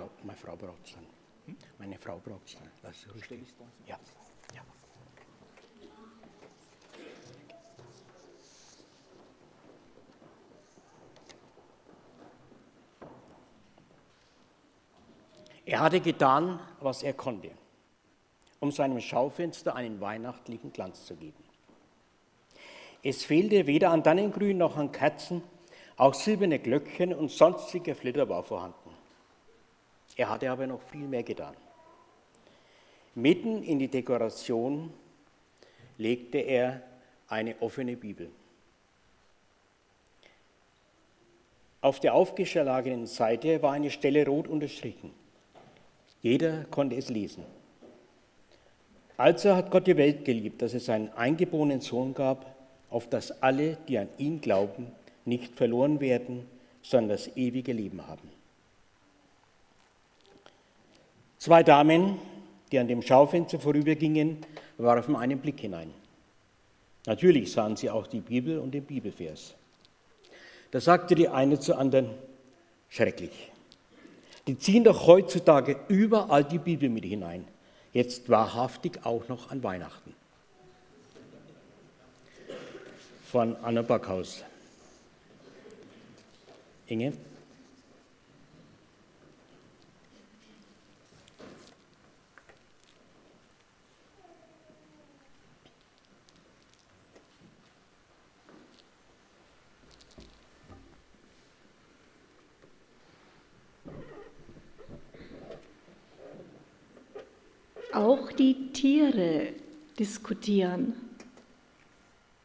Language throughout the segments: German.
Frau, meine Frau es dann. Meine Frau. Lass es ruhig stehen. Ja, ja. Er hatte getan, was er konnte, um seinem Schaufenster einen weihnachtlichen Glanz zu geben. Es fehlte weder an Tannengrün noch an Kerzen, auch silberne Glöckchen und sonstiger Flitter war vorhanden. Er hatte aber noch viel mehr getan. Mitten in die Dekoration legte er eine offene Bibel. Auf der aufgeschlagenen Seite war eine Stelle rot unterstrichen. Jeder konnte es lesen. Also hat Gott die Welt geliebt, dass es seinen eingeborenen Sohn gab, auf dass alle, die an ihn glauben, nicht verloren werden, sondern das ewige Leben haben. Zwei Damen, die an dem Schaufenster vorübergingen, warfen einen Blick hinein. Natürlich sahen sie auch die Bibel und den Bibelvers. Da sagte die eine zur anderen, schrecklich. Die ziehen doch heutzutage überall die Bibel mit hinein. Jetzt wahrhaftig auch noch an Weihnachten. Von Anna Backhaus. Inge? Auch die Tiere diskutieren.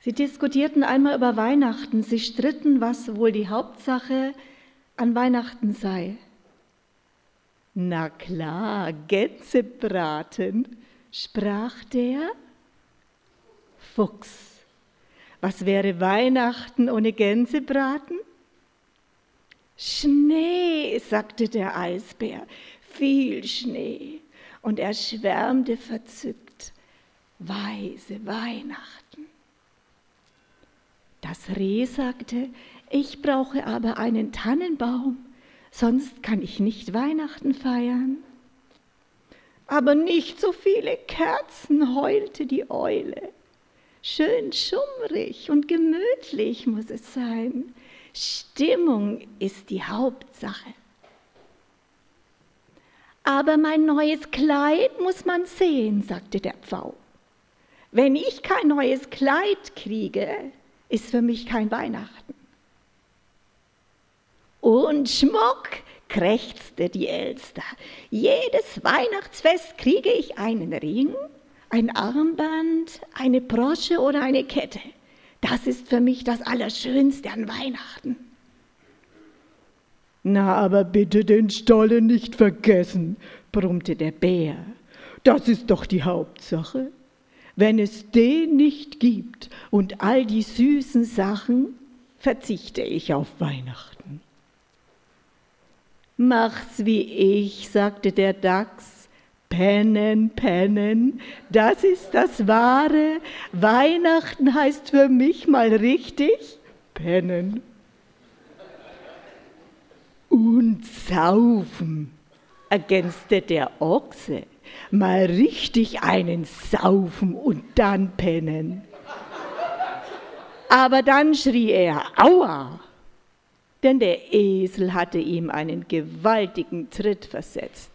Sie diskutierten einmal über Weihnachten. Sie stritten, was wohl die Hauptsache an Weihnachten sei. Na klar, Gänsebraten, sprach der Fuchs. Was wäre Weihnachten ohne Gänsebraten? Schnee, sagte der Eisbär, viel Schnee und er schwärmte verzückt. Weise Weihnachten. Das Reh sagte, ich brauche aber einen Tannenbaum, sonst kann ich nicht Weihnachten feiern. Aber nicht so viele Kerzen, heulte die Eule. Schön schummrig und gemütlich muss es sein. Stimmung ist die Hauptsache. Aber mein neues Kleid muss man sehen, sagte der Pfau. Wenn ich kein neues Kleid kriege, ist für mich kein Weihnachten. Und Schmuck, krächzte die Elster. Jedes Weihnachtsfest kriege ich einen Ring, ein Armband, eine Brosche oder eine Kette. Das ist für mich das Allerschönste an Weihnachten. Na, aber bitte den Stollen nicht vergessen, brummte der Bär. Das ist doch die Hauptsache. Wenn es den nicht gibt und all die süßen Sachen, verzichte ich auf Weihnachten. Mach's wie ich, sagte der Dachs. Pennen, pennen, das ist das Wahre. Weihnachten heißt für mich mal richtig pennen und saufen, ergänzte der Ochse. Mal richtig einen saufen und dann pennen. Aber dann schrie er, aua! Denn der Esel hatte ihm einen gewaltigen Tritt versetzt.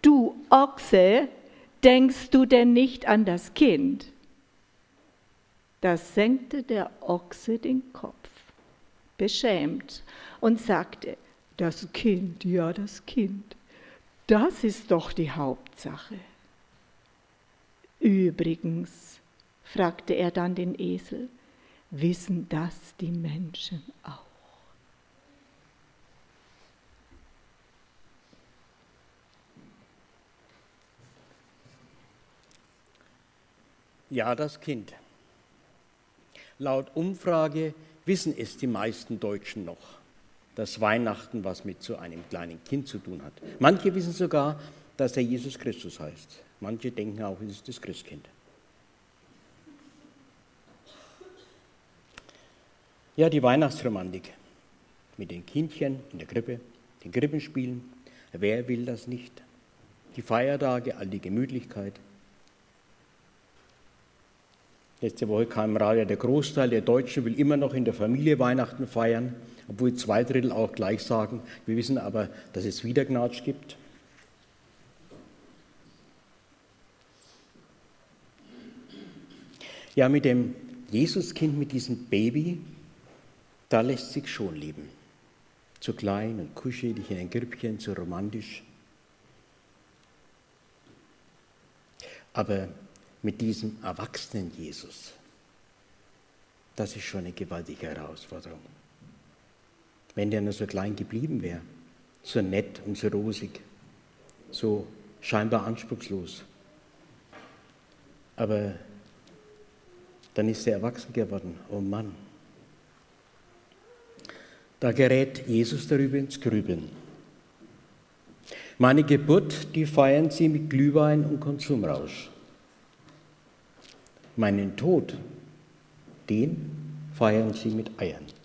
Du Ochse, denkst du denn nicht an das Kind? Da senkte der Ochse den Kopf, beschämt, und sagte, das Kind, ja, das Kind. Das ist doch die Hauptsache. Übrigens, fragte er dann den Esel, wissen das die Menschen auch? Ja, das Kind. Laut Umfrage wissen es die meisten Deutschen noch dass Weihnachten was mit so einem kleinen Kind zu tun hat. Manche wissen sogar, dass er Jesus Christus heißt. Manche denken auch, es ist das Christkind. Ja, die Weihnachtsromantik mit den Kindchen in der Krippe, den Krippenspielen, Wer will das nicht? Die Feiertage, all die Gemütlichkeit. Letzte Woche kam im Radio, der Großteil der Deutschen will immer noch in der Familie Weihnachten feiern, obwohl zwei Drittel auch gleich sagen, wir wissen aber, dass es wieder Gnatsch gibt. Ja, mit dem Jesuskind, mit diesem Baby, da lässt sich schon leben. Zu klein und kuschelig in ein Grüppchen, zu romantisch. Aber mit diesem erwachsenen Jesus, das ist schon eine gewaltige Herausforderung. Wenn der nur so klein geblieben wäre, so nett und so rosig, so scheinbar anspruchslos. Aber dann ist er erwachsen geworden. Oh Mann. Da gerät Jesus darüber ins Grübeln. Meine Geburt, die feiern sie mit Glühwein und Konsumrausch. Meinen Tod, den feiern sie mit Eiern.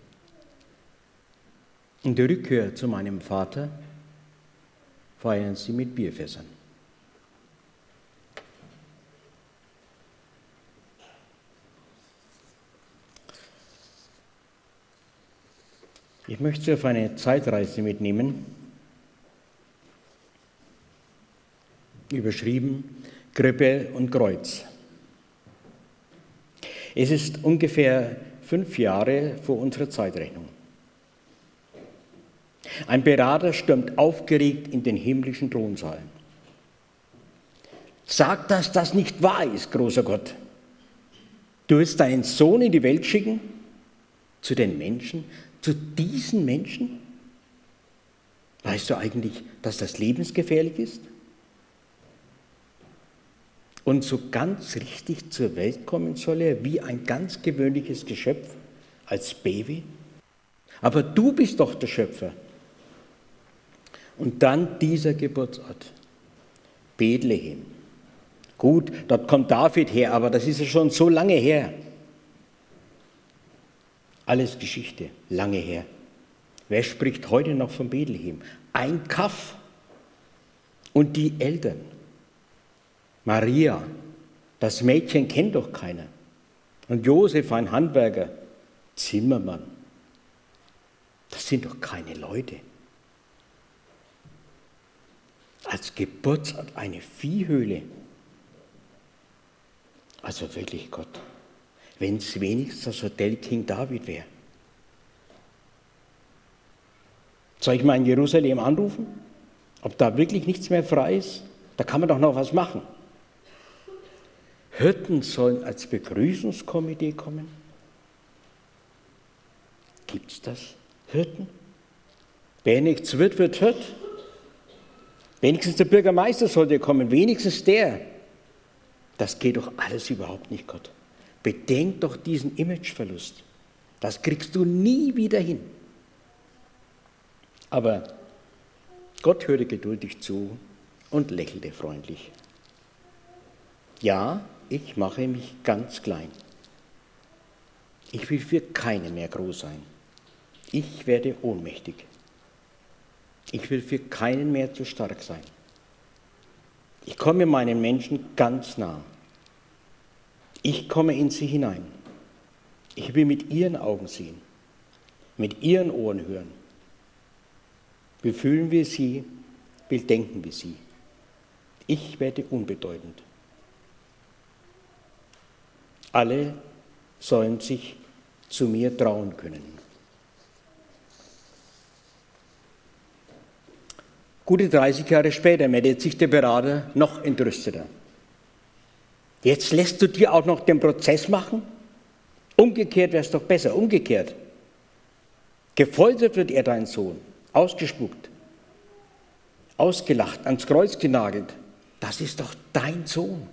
Und die Rückkehr zu meinem Vater feiern sie mit Bierfässern. Ich möchte Sie auf eine Zeitreise mitnehmen, überschrieben Krippe und Kreuz. Es ist ungefähr fünf Jahre vor unserer Zeitrechnung. Ein Berater stürmt aufgeregt in den himmlischen Thronsaal. Sag, dass das nicht wahr ist, großer Gott. Du willst deinen Sohn in die Welt schicken, zu den Menschen, zu diesen Menschen? Weißt du eigentlich, dass das lebensgefährlich ist? Und so ganz richtig zur Welt kommen soll er wie ein ganz gewöhnliches Geschöpf, als Baby? Aber du bist doch der Schöpfer. Und dann dieser Geburtsort, Bethlehem. Gut, dort kommt David her, aber das ist ja schon so lange her. Alles Geschichte, lange her. Wer spricht heute noch von Bethlehem? Ein Kaff. Und die Eltern. Maria, das Mädchen kennt doch keiner. Und Josef, ein Handwerker, Zimmermann. Das sind doch keine Leute. Als Geburtsort eine Viehhöhle. Also wirklich Gott wenn es wenigstens das Hotel King David wäre. Soll ich mal in Jerusalem anrufen? Ob da wirklich nichts mehr frei ist? Da kann man doch noch was machen. Hirten sollen als Begrüßungskomitee kommen? Gibt es das? Hirten? Wer nichts wird, wird Hirt. Wenigstens der Bürgermeister sollte kommen, wenigstens der. Das geht doch alles überhaupt nicht, Gott. Bedenk doch diesen Imageverlust. Das kriegst du nie wieder hin. Aber Gott hörte geduldig zu und lächelte freundlich. Ja, ich mache mich ganz klein. Ich will für keinen mehr groß sein. Ich werde ohnmächtig. Ich will für keinen mehr zu stark sein. Ich komme meinen Menschen ganz nah. Ich komme in sie hinein. Ich will mit ihren Augen sehen, mit ihren Ohren hören. Wie fühlen wir sie? Wie denken wir sie? Ich werde unbedeutend. Alle sollen sich zu mir trauen können. Gute 30 Jahre später meldet sich der Berater noch entrüsteter. Jetzt lässt du dir auch noch den Prozess machen? Umgekehrt wäre es doch besser, umgekehrt. Gefoltert wird er, dein Sohn, ausgespuckt, ausgelacht, ans Kreuz genagelt. Das ist doch dein Sohn.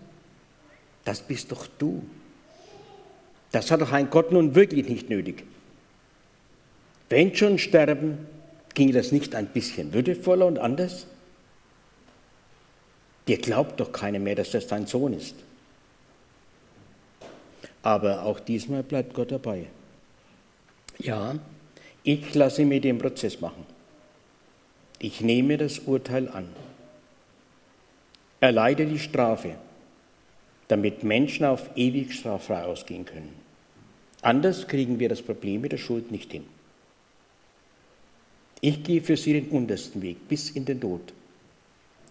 Das bist doch du. Das hat doch ein Gott nun wirklich nicht nötig. Wenn schon sterben, ginge das nicht ein bisschen würdevoller und anders? Dir glaubt doch keiner mehr, dass das dein Sohn ist. Aber auch diesmal bleibt Gott dabei. Ja, ich lasse mir den Prozess machen. ich nehme das Urteil an. Erleide die Strafe, damit Menschen auf ewig straffrei ausgehen können. Anders kriegen wir das Problem mit der Schuld nicht hin. Ich gehe für sie den untersten Weg bis in den Tod.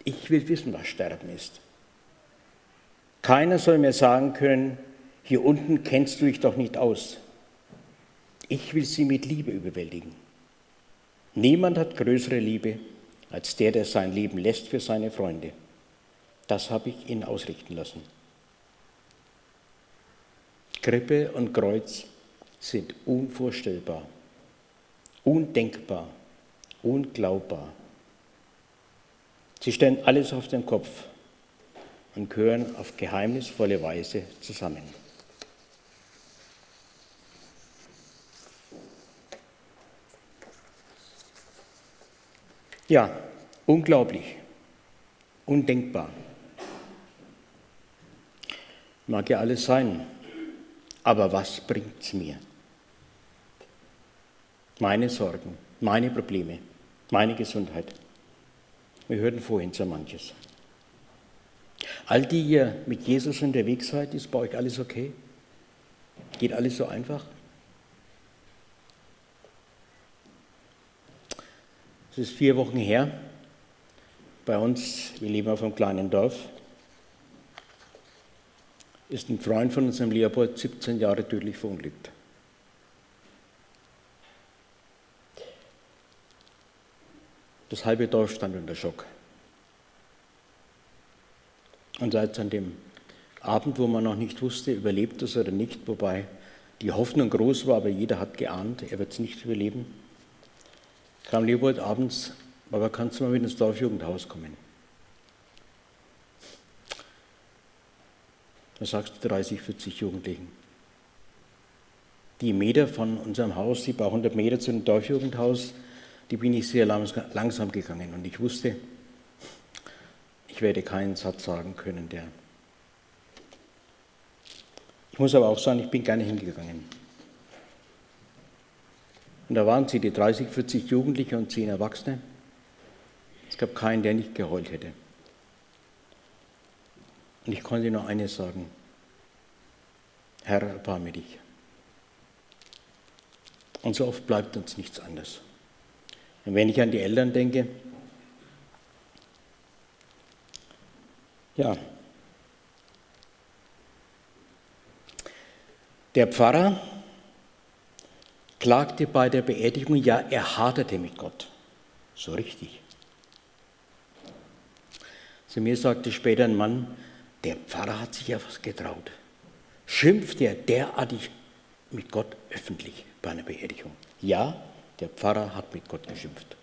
Ich will wissen, was Sterben ist. Keiner soll mir sagen können, hier unten kennst du dich doch nicht aus. Ich will sie mit Liebe überwältigen. Niemand hat größere Liebe als der, der sein Leben lässt für seine Freunde. Das habe ich ihnen ausrichten lassen. Krippe und Kreuz sind unvorstellbar, undenkbar, unglaubbar. Sie stellen alles auf den Kopf und gehören auf geheimnisvolle Weise zusammen. Ja, unglaublich, undenkbar. Mag ja alles sein, aber was bringt es mir? Meine Sorgen, meine Probleme, meine Gesundheit. Wir hörten vorhin so manches. All die ihr mit Jesus unterwegs seid, ist bei euch alles okay? Geht alles so einfach? Es ist vier Wochen her. Bei uns, wir leben auf einem kleinen Dorf, ist ein Freund von uns im Leopold 17 Jahre tödlich verunglückt. Das halbe Dorf stand unter Schock. Und seit an dem Abend, wo man noch nicht wusste, überlebt es oder nicht, wobei die Hoffnung groß war, aber jeder hat geahnt, er wird es nicht überleben, kam Leopold abends, aber kannst du mal mit ins Dorfjugendhaus kommen? Da sagst du 30, 40 Jugendlichen. Die Meter von unserem Haus, die paar 100 Meter zu dem Dorfjugendhaus, die bin ich sehr langsam gegangen und ich wusste, ich werde keinen Satz sagen können, der. Ich muss aber auch sagen, ich bin gerne hingegangen. Und da waren sie, die 30, 40 Jugendliche und 10 Erwachsene. Es gab keinen, der nicht geheult hätte. Und ich konnte nur eines sagen, Herr, erbarme dich. Und so oft bleibt uns nichts anderes. Und wenn ich an die Eltern denke, ja, der Pfarrer klagte bei der Beerdigung, ja, er haderte mit Gott. So richtig. Zu mir sagte später ein Mann, der Pfarrer hat sich ja was getraut. Schimpft er derartig mit Gott öffentlich bei einer Beerdigung? Ja, der Pfarrer hat mit Gott geschimpft.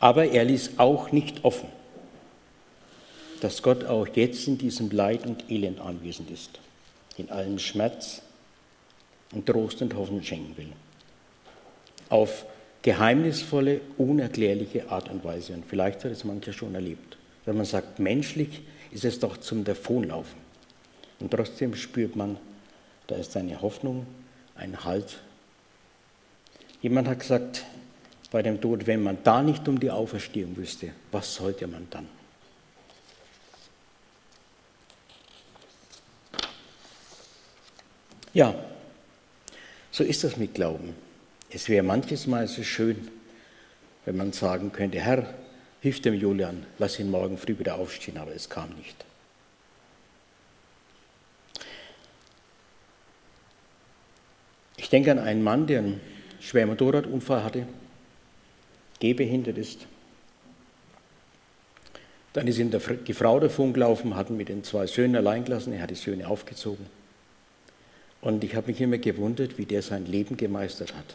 Aber er ließ auch nicht offen, dass Gott auch jetzt in diesem Leid und Elend anwesend ist, in allem Schmerz und Trost und Hoffnung schenken will. Auf geheimnisvolle, unerklärliche Art und Weise. Und vielleicht hat es mancher schon erlebt. Wenn man sagt, menschlich ist es doch zum Davonlaufen. Und trotzdem spürt man, da ist eine Hoffnung, ein Halt Jemand hat gesagt bei dem Tod, wenn man da nicht um die Auferstehung wüsste, was sollte man dann? Ja, so ist das mit Glauben. Es wäre manches Mal so schön, wenn man sagen könnte, Herr, hilf dem Julian, lass ihn morgen früh wieder aufstehen, aber es kam nicht. Ich denke an einen Mann, der einen schwer Motorradunfall hatte, gehbehindert ist. Dann ist ihm die Frau davon gelaufen, hatten mit den zwei Söhnen allein gelassen, er hat die Söhne aufgezogen. Und ich habe mich immer gewundert, wie der sein Leben gemeistert hat.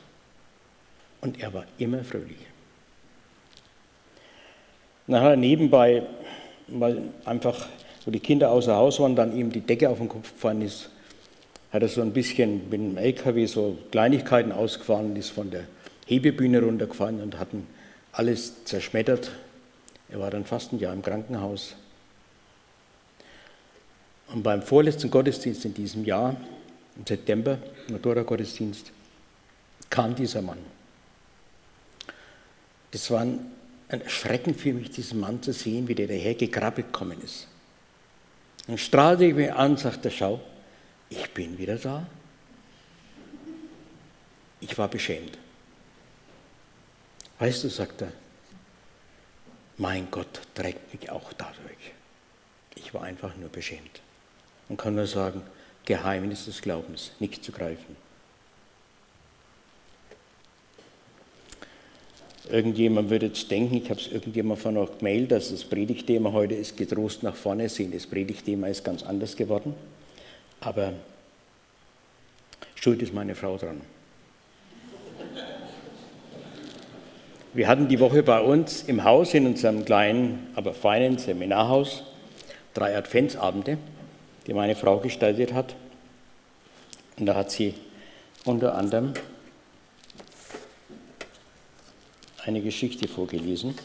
Und er war immer fröhlich. dann hat er nebenbei, weil einfach, wo die Kinder außer Haus waren, dann ihm die Decke auf den Kopf gefallen ist, hat er so ein bisschen mit dem LKW so Kleinigkeiten ausgefahren, ist von der Hebebühne runtergefahren und hatten alles zerschmettert. Er war dann fast ein Jahr im Krankenhaus. Und beim vorletzten Gottesdienst in diesem Jahr, im September, Motorradgottesdienst, kam dieser Mann. Das war ein, Schrecken für mich, diesen Mann zu sehen, wie der daher gekrabbelt gekommen ist. Dann strahlte ich mich an sagte, schau, ich bin wieder da. Ich war beschämt. Weißt du, sagt er, mein Gott trägt mich auch dadurch. Ich war einfach nur beschämt und kann nur sagen, Geheimnis des Glaubens, nicht zu greifen. Irgendjemand würde jetzt denken, ich habe es irgendjemand von euch gemeldet, dass das Predigtthema heute ist, getrost nach vorne sehen. Das Predigtthema ist ganz anders geworden. Aber schuld ist meine Frau dran. Wir hatten die Woche bei uns im Haus, in unserem kleinen, aber feinen Seminarhaus, drei Adventsabende, die meine Frau gestaltet hat. Und da hat sie unter anderem eine Geschichte vorgelesen.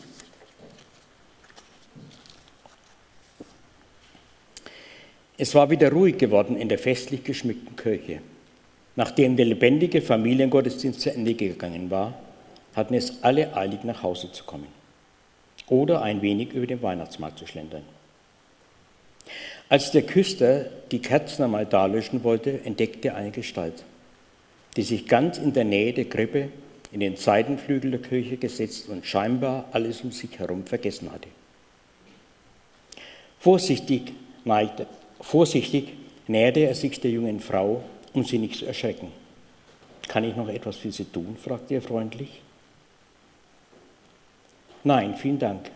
Es war wieder ruhig geworden in der festlich geschmückten Kirche. Nachdem der lebendige Familiengottesdienst zu Ende gegangen war, hatten es alle eilig nach Hause zu kommen oder ein wenig über den Weihnachtsmarkt zu schlendern. Als der Küster die Kerzen einmal dalöschen wollte, entdeckte er eine Gestalt, die sich ganz in der Nähe der Krippe in den Seitenflügel der Kirche gesetzt und scheinbar alles um sich herum vergessen hatte. Vorsichtig, neigte, vorsichtig näherte er sich der jungen Frau, um sie nicht zu erschrecken. Kann ich noch etwas für Sie tun? fragte er freundlich. Nein, vielen Dank.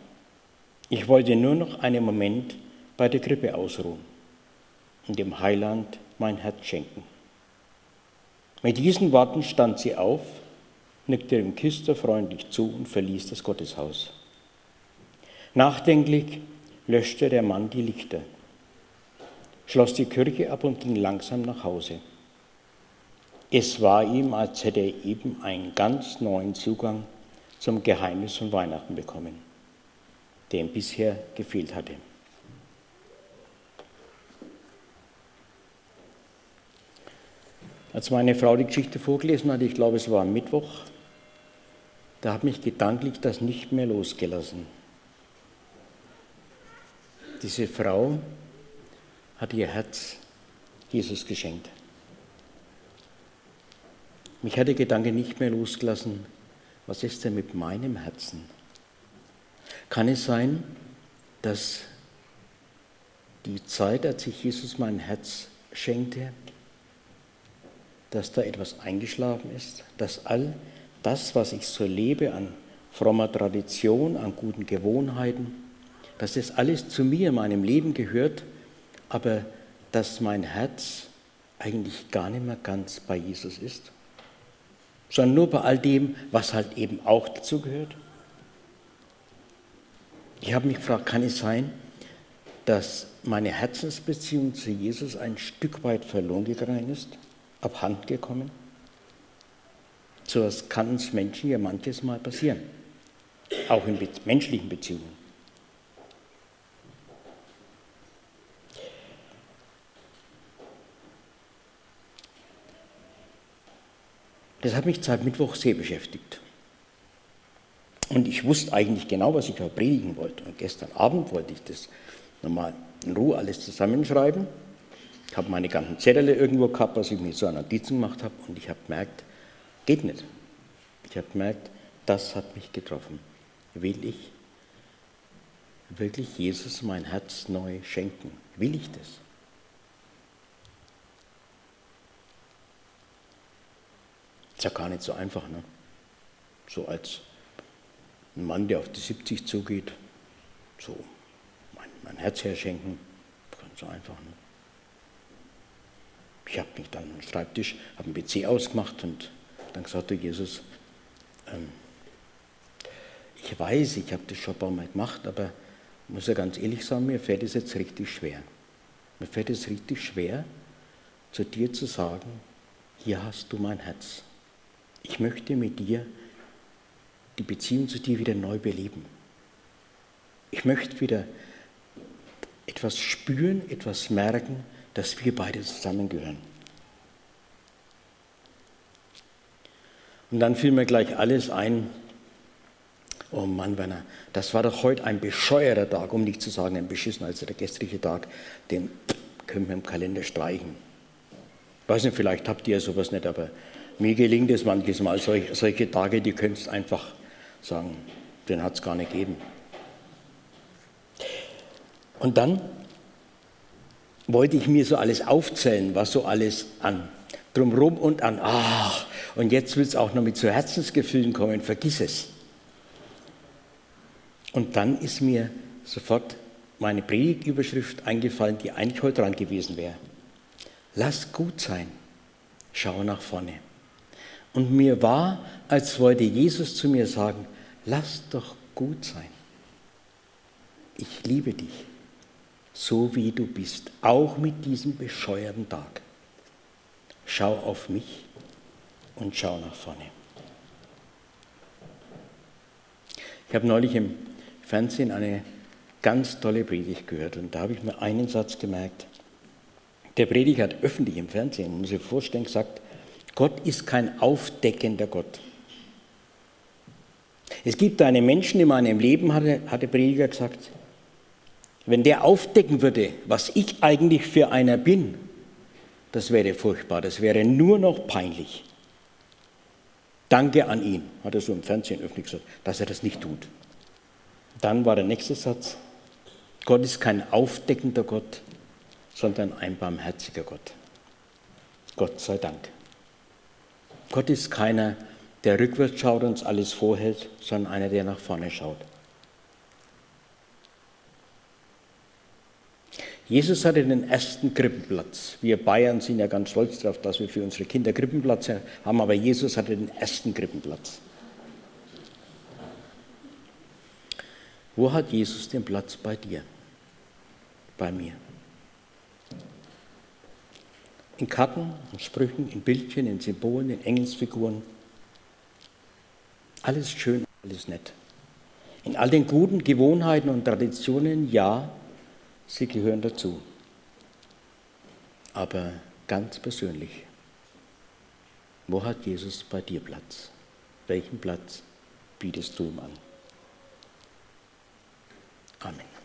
Ich wollte nur noch einen Moment bei der Krippe ausruhen und dem Heiland mein Herz schenken. Mit diesen Worten stand sie auf nickte dem Küster freundlich zu und verließ das Gotteshaus. Nachdenklich löschte der Mann die Lichter, schloss die Kirche ab und ging langsam nach Hause. Es war ihm, als hätte er eben einen ganz neuen Zugang zum Geheimnis von Weihnachten bekommen, der ihm bisher gefehlt hatte. Als meine Frau die Geschichte vorgelesen hat, ich glaube es war am Mittwoch, da hat mich gedanklich das nicht mehr losgelassen. Diese Frau hat ihr Herz Jesus geschenkt. Mich hat der Gedanke nicht mehr losgelassen, was ist denn mit meinem Herzen? Kann es sein, dass die Zeit, als ich Jesus mein Herz schenkte, dass da etwas eingeschlafen ist, dass all das, was ich so lebe an frommer Tradition, an guten Gewohnheiten, dass das alles zu mir, meinem Leben gehört, aber dass mein Herz eigentlich gar nicht mehr ganz bei Jesus ist, sondern nur bei all dem, was halt eben auch dazu gehört. Ich habe mich gefragt, kann es sein, dass meine Herzensbeziehung zu Jesus ein Stück weit verloren gegangen ist, abhanden gekommen? So etwas kann uns Menschen ja manches Mal passieren, auch in menschlichen Beziehungen. Das hat mich seit Mittwoch sehr beschäftigt. Und ich wusste eigentlich genau, was ich predigen wollte. Und gestern Abend wollte ich das nochmal in Ruhe alles zusammenschreiben. Ich habe meine ganzen Zettel irgendwo gehabt, was ich mir so an Notizen gemacht habe. Und ich habe gemerkt, Geht nicht. Ich habe gemerkt, das hat mich getroffen. Will ich wirklich Jesus mein Herz neu schenken? Will ich das? Ist ja gar nicht so einfach, ne? So als ein Mann, der auf die 70 zugeht, so mein, mein Herz herschenken, ganz so einfach, ne? Ich habe mich dann am Schreibtisch, habe einen PC ausgemacht und dann gesagt, Jesus, ähm, ich weiß, ich habe das schon ein paar Mal gemacht, aber ich muss ja ganz ehrlich sagen, mir fällt es jetzt richtig schwer. Mir fällt es richtig schwer, zu dir zu sagen, hier hast du mein Herz. Ich möchte mit dir die Beziehung zu dir wieder neu beleben. Ich möchte wieder etwas spüren, etwas merken, dass wir beide zusammengehören. Und dann fiel mir gleich alles ein, Oh Mann, Werner, das war doch heute ein bescheuerter Tag, um nicht zu sagen ein beschissener als der gestrige Tag. Den können wir im Kalender streichen. Ich weiß nicht, vielleicht habt ihr sowas nicht, aber mir gelingt es manches Mal, solche, solche Tage, die könntest einfach sagen, den hat es gar nicht gegeben. Und dann wollte ich mir so alles aufzählen, was so alles an drumherum und an, ach, und jetzt will es auch noch mit so Herzensgefühlen kommen, vergiss es. Und dann ist mir sofort meine Predigtüberschrift eingefallen, die eigentlich heute dran gewesen wäre. Lass gut sein, schau nach vorne. Und mir war, als wollte Jesus zu mir sagen, lass doch gut sein. Ich liebe dich, so wie du bist, auch mit diesem bescheuerten Tag. Schau auf mich und schau nach vorne. Ich habe neulich im Fernsehen eine ganz tolle Predigt gehört und da habe ich mir einen Satz gemerkt. Der Prediger hat öffentlich im Fernsehen, muss ich vorstellen, gesagt, Gott ist kein aufdeckender Gott. Es gibt einen Menschen in meinem Leben, hat der Prediger gesagt, wenn der aufdecken würde, was ich eigentlich für einer bin, das wäre furchtbar, das wäre nur noch peinlich. Danke an ihn, hat er so im Fernsehen öffentlich gesagt, dass er das nicht tut. Dann war der nächste Satz, Gott ist kein aufdeckender Gott, sondern ein barmherziger Gott. Gott sei Dank. Gott ist keiner, der rückwärts schaut und uns alles vorhält, sondern einer, der nach vorne schaut. Jesus hatte den ersten Krippenplatz. Wir Bayern sind ja ganz stolz darauf, dass wir für unsere Kinder Krippenplatz haben, aber Jesus hatte den ersten Krippenplatz. Wo hat Jesus den Platz bei dir? Bei mir. In Karten, in Sprüchen, in Bildchen, in Symbolen, in Engelsfiguren. Alles schön, alles nett. In all den guten Gewohnheiten und Traditionen, ja, Sie gehören dazu. Aber ganz persönlich, wo hat Jesus bei dir Platz? Welchen Platz bietest du ihm an? Amen.